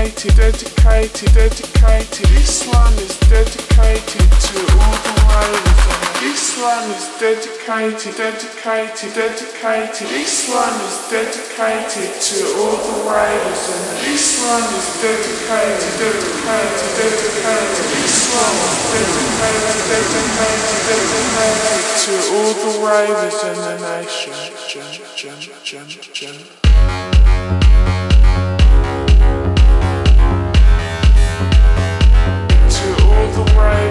dedicated, dedicated, dedicated. This one is dedicated to all the and this one is dedicated, dedicated, dedicated. This one is dedicated to all the and this one is dedicated, dedicated, dedicated. This one is dedicated, dedicated, dedicated to all the ravers in the nation. Ravers.